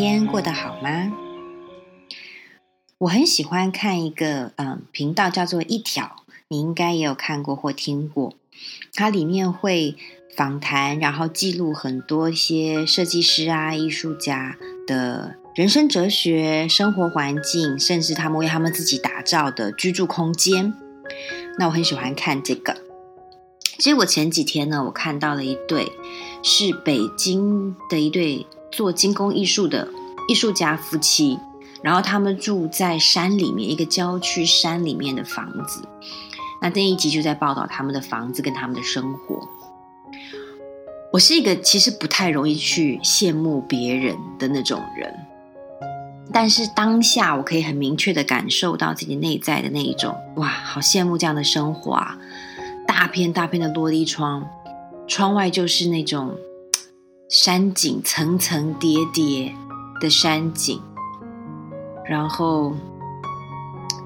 天过得好吗？我很喜欢看一个嗯频道，叫做一条，你应该也有看过或听过。它里面会访谈，然后记录很多一些设计师啊、艺术家的人生哲学、生活环境，甚至他们为他们自己打造的居住空间。那我很喜欢看这个。其实我前几天呢，我看到了一对是北京的一对做金工艺术的艺术家夫妻，然后他们住在山里面一个郊区山里面的房子。那那一集就在报道他们的房子跟他们的生活。我是一个其实不太容易去羡慕别人的那种人，但是当下我可以很明确的感受到自己内在的那一种，哇，好羡慕这样的生活啊！大片大片的落地窗，窗外就是那种山景，层层叠叠的山景。然后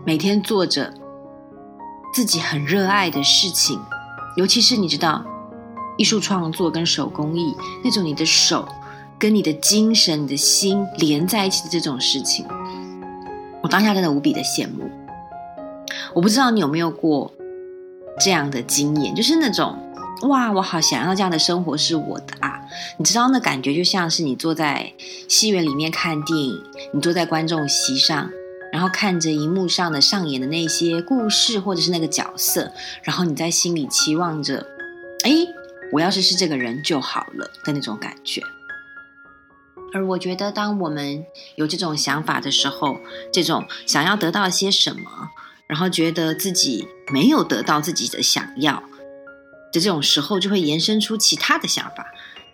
每天做着自己很热爱的事情，尤其是你知道，艺术创作跟手工艺那种，你的手跟你的精神、你的心连在一起的这种事情，我当下真的无比的羡慕。我不知道你有没有过。这样的经验就是那种哇，我好想要这样的生活是我的啊！你知道那感觉就像是你坐在戏院里面看电影，你坐在观众席上，然后看着荧幕上的上演的那些故事或者是那个角色，然后你在心里期望着，哎，我要是是这个人就好了的那种感觉。而我觉得，当我们有这种想法的时候，这种想要得到些什么。然后觉得自己没有得到自己的想要的这种时候，就会延伸出其他的想法，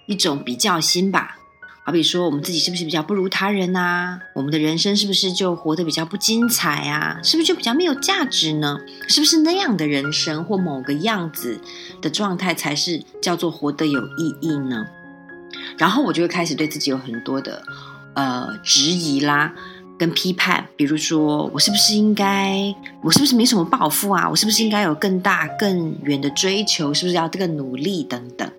一种比较心吧。好比说，我们自己是不是比较不如他人啊？我们的人生是不是就活得比较不精彩啊？是不是就比较没有价值呢？是不是那样的人生或某个样子的状态才是叫做活得有意义呢？然后我就会开始对自己有很多的呃质疑啦。跟批判，比如说，我是不是应该，我是不是没什么抱负啊？我是不是应该有更大、更远的追求？是不是要更努力等等？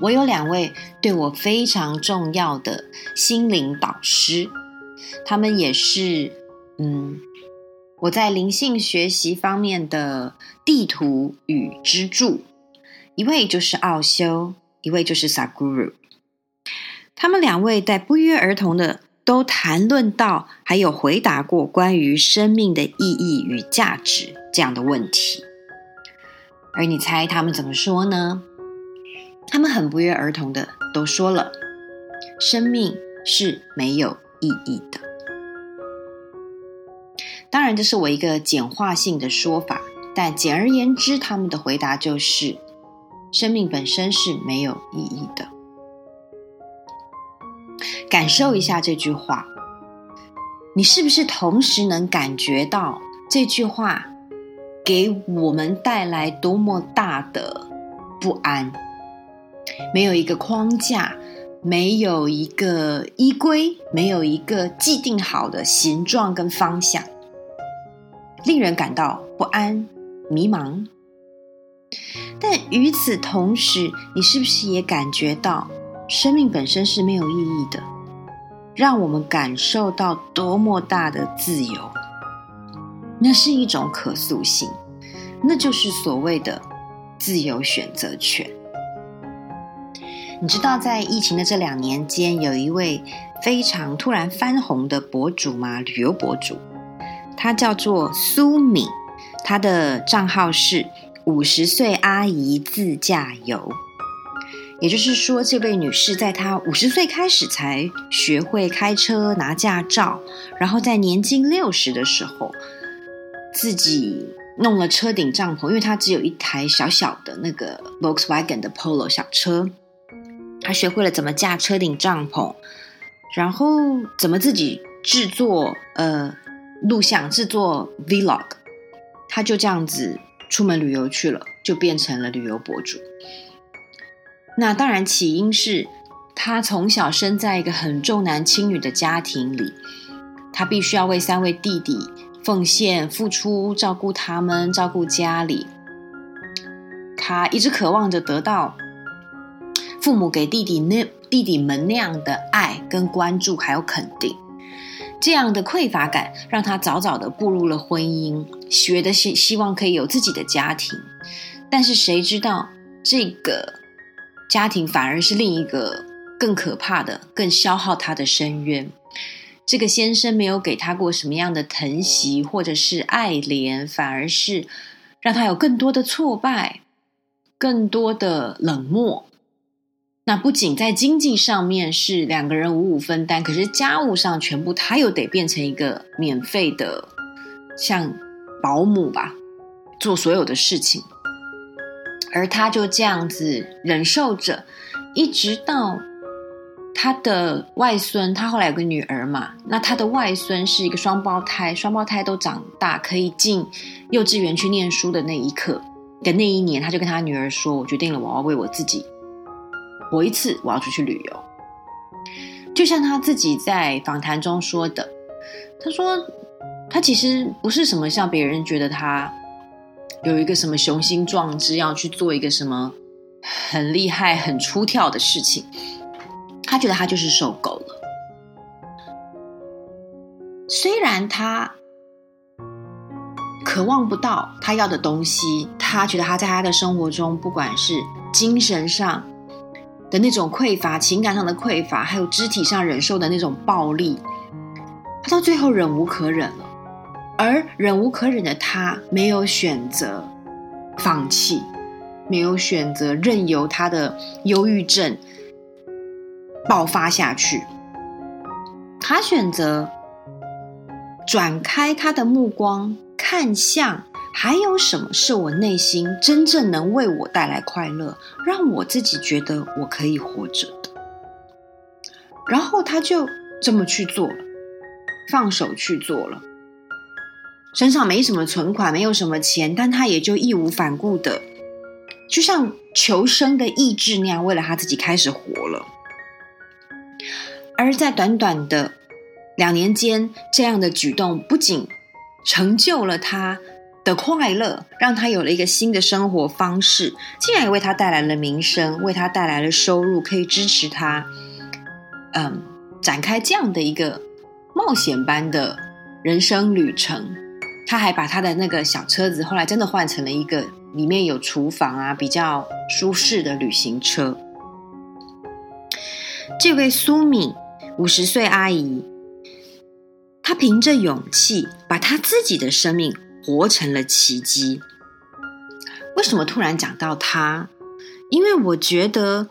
我有两位对我非常重要的心灵导师，他们也是，嗯，我在灵性学习方面的地图与支柱。一位就是奥修，一位就是 Sadhguru。他们两位在不约而同的。都谈论到，还有回答过关于生命的意义与价值这样的问题。而你猜他们怎么说呢？他们很不约而同的都说了：生命是没有意义的。当然，这是我一个简化性的说法，但简而言之，他们的回答就是：生命本身是没有意义的。感受一下这句话，你是不是同时能感觉到这句话给我们带来多么大的不安？没有一个框架，没有一个依归，没有一个既定好的形状跟方向，令人感到不安、迷茫。但与此同时，你是不是也感觉到生命本身是没有意义的？让我们感受到多么大的自由，那是一种可塑性，那就是所谓的自由选择权。你知道，在疫情的这两年间，有一位非常突然翻红的博主吗？旅游博主，他叫做苏敏，他的账号是五十岁阿姨自驾游。也就是说，这位女士在她五十岁开始才学会开车、拿驾照，然后在年近六十的时候，自己弄了车顶帐篷，因为她只有一台小小的那个 Volkswagen 的 Polo 小车，她学会了怎么架车顶帐篷，然后怎么自己制作呃录像、制作 Vlog，她就这样子出门旅游去了，就变成了旅游博主。那当然，起因是他从小生在一个很重男轻女的家庭里，他必须要为三位弟弟奉献、付出、照顾他们、照顾家里。他一直渴望着得到父母给弟弟那弟弟们那样的爱跟关注，还有肯定。这样的匮乏感让他早早的步入了婚姻，学的希希望可以有自己的家庭，但是谁知道这个家庭反而是另一个更可怕的、更消耗他的深渊。这个先生没有给他过什么样的疼惜或者是爱怜，反而是让他有更多的挫败，更多的冷漠。那不仅在经济上面是两个人五五分担，可是家务上全部他又得变成一个免费的，像保姆吧，做所有的事情，而他就这样子忍受着，一直到他的外孙，他后来有个女儿嘛，那他的外孙是一个双胞胎，双胞胎都长大可以进幼稚园去念书的那一刻的那一年，他就跟他女儿说：“我决定了，我要为我自己。”活一次，我要出去旅游。就像他自己在访谈中说的，他说他其实不是什么像别人觉得他有一个什么雄心壮志要去做一个什么很厉害、很出挑的事情。他觉得他就是受够了。虽然他渴望不到他要的东西，他觉得他在他的生活中，不管是精神上。的那种匮乏，情感上的匮乏，还有肢体上忍受的那种暴力，他到最后忍无可忍了。而忍无可忍的他，没有选择放弃，没有选择任由他的忧郁症爆发下去。他选择转开他的目光，看向。还有什么是我内心真正能为我带来快乐，让我自己觉得我可以活着的？然后他就这么去做了，放手去做了。身上没什么存款，没有什么钱，但他也就义无反顾的，就像求生的意志那样，为了他自己开始活了。而在短短的两年间，这样的举动不仅成就了他。的快乐让他有了一个新的生活方式，竟然也为他带来了名声，为他带来了收入，可以支持他，嗯，展开这样的一个冒险般的人生旅程。他还把他的那个小车子后来真的换成了一个里面有厨房啊，比较舒适的旅行车。这位苏敏五十岁阿姨，她凭着勇气把她自己的生命。活成了奇迹。为什么突然讲到他？因为我觉得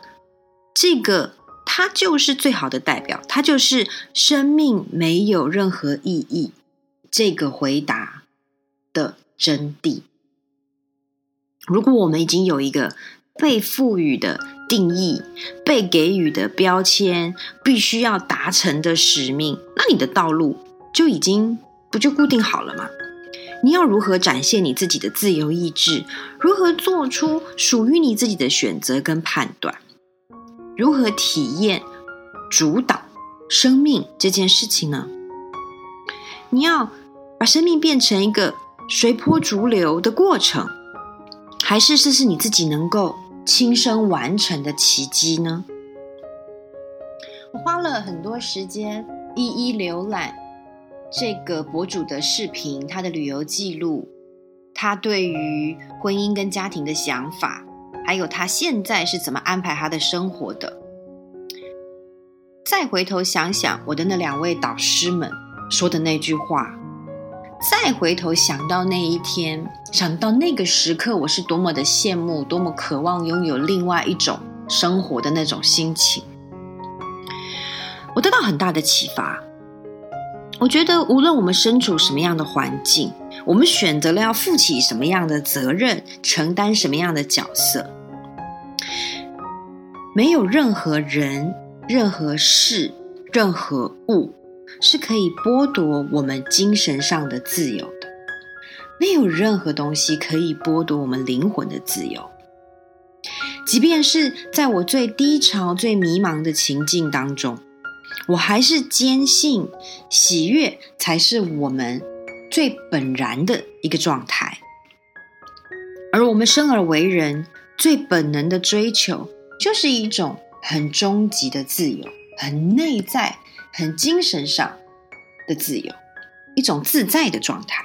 这个他就是最好的代表，他就是生命没有任何意义这个回答的真谛。如果我们已经有一个被赋予的定义、被给予的标签，必须要达成的使命，那你的道路就已经不就固定好了吗？你要如何展现你自己的自由意志？如何做出属于你自己的选择跟判断？如何体验主导生命这件事情呢？你要把生命变成一个随波逐流的过程，还是这是你自己能够亲身完成的奇迹呢？我花了很多时间一一浏览。这个博主的视频，他的旅游记录，他对于婚姻跟家庭的想法，还有他现在是怎么安排他的生活的。再回头想想我的那两位导师们说的那句话，再回头想到那一天，想到那个时刻，我是多么的羡慕，多么渴望拥有另外一种生活的那种心情，我得到很大的启发。我觉得，无论我们身处什么样的环境，我们选择了要负起什么样的责任，承担什么样的角色，没有任何人、任何事、任何物是可以剥夺我们精神上的自由的。没有任何东西可以剥夺我们灵魂的自由。即便是在我最低潮、最迷茫的情境当中。我还是坚信，喜悦才是我们最本然的一个状态，而我们生而为人，最本能的追求，就是一种很终极的自由，很内在、很精神上的自由，一种自在的状态。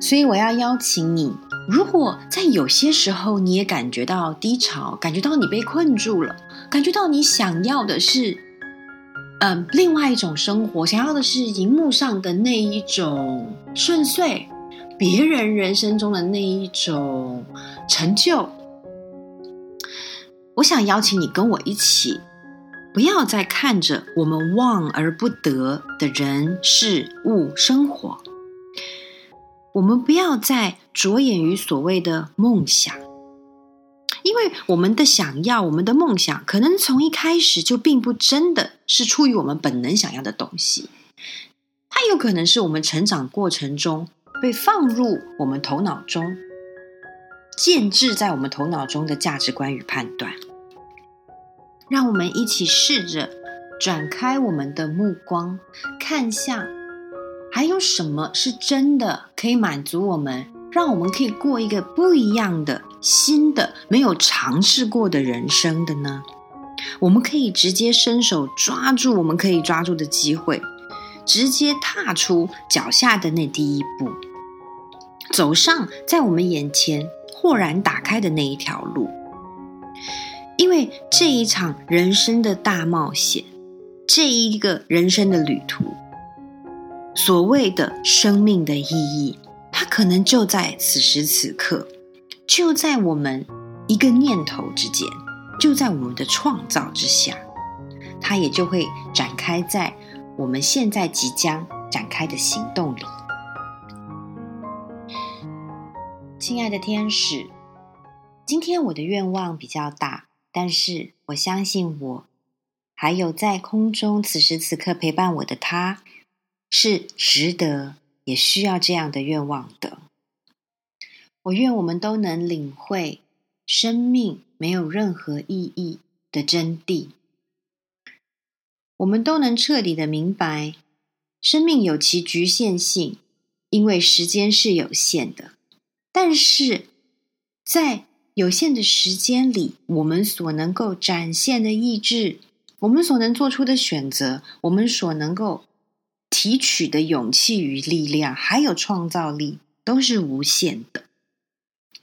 所以我要邀请你，如果在有些时候你也感觉到低潮，感觉到你被困住了，感觉到你想要的是，嗯、另外一种生活，想要的是荧幕上的那一种顺遂，别人人生中的那一种成就，我想邀请你跟我一起，不要再看着我们望而不得的人事物生活。我们不要再着眼于所谓的梦想，因为我们的想要，我们的梦想，可能从一开始就并不真的是出于我们本能想要的东西，它有可能是我们成长过程中被放入我们头脑中、建置在我们头脑中的价值观与判断。让我们一起试着转开我们的目光，看向。还有什么是真的可以满足我们，让我们可以过一个不一样的、新的、没有尝试过的人生的呢？我们可以直接伸手抓住我们可以抓住的机会，直接踏出脚下的那第一步，走上在我们眼前豁然打开的那一条路。因为这一场人生的大冒险，这一个人生的旅途。所谓的生命的意义，它可能就在此时此刻，就在我们一个念头之间，就在我们的创造之下，它也就会展开在我们现在即将展开的行动里。亲爱的天使，今天我的愿望比较大，但是我相信我还有在空中此时此刻陪伴我的他。是值得，也需要这样的愿望的。我愿我们都能领会生命没有任何意义的真谛。我们都能彻底的明白，生命有其局限性，因为时间是有限的。但是在有限的时间里，我们所能够展现的意志，我们所能做出的选择，我们所能够。提取的勇气与力量，还有创造力，都是无限的。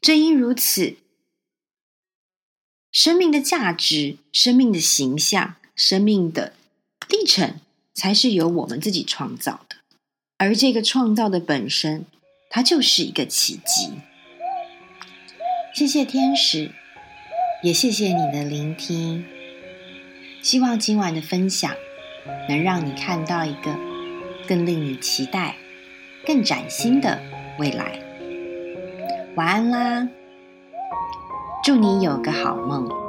正因如此，生命的价值、生命的形象、生命的历程，才是由我们自己创造的。而这个创造的本身，它就是一个奇迹。谢谢天使，也谢谢你的聆听。希望今晚的分享，能让你看到一个。更令你期待、更崭新的未来。晚安啦，祝你有个好梦。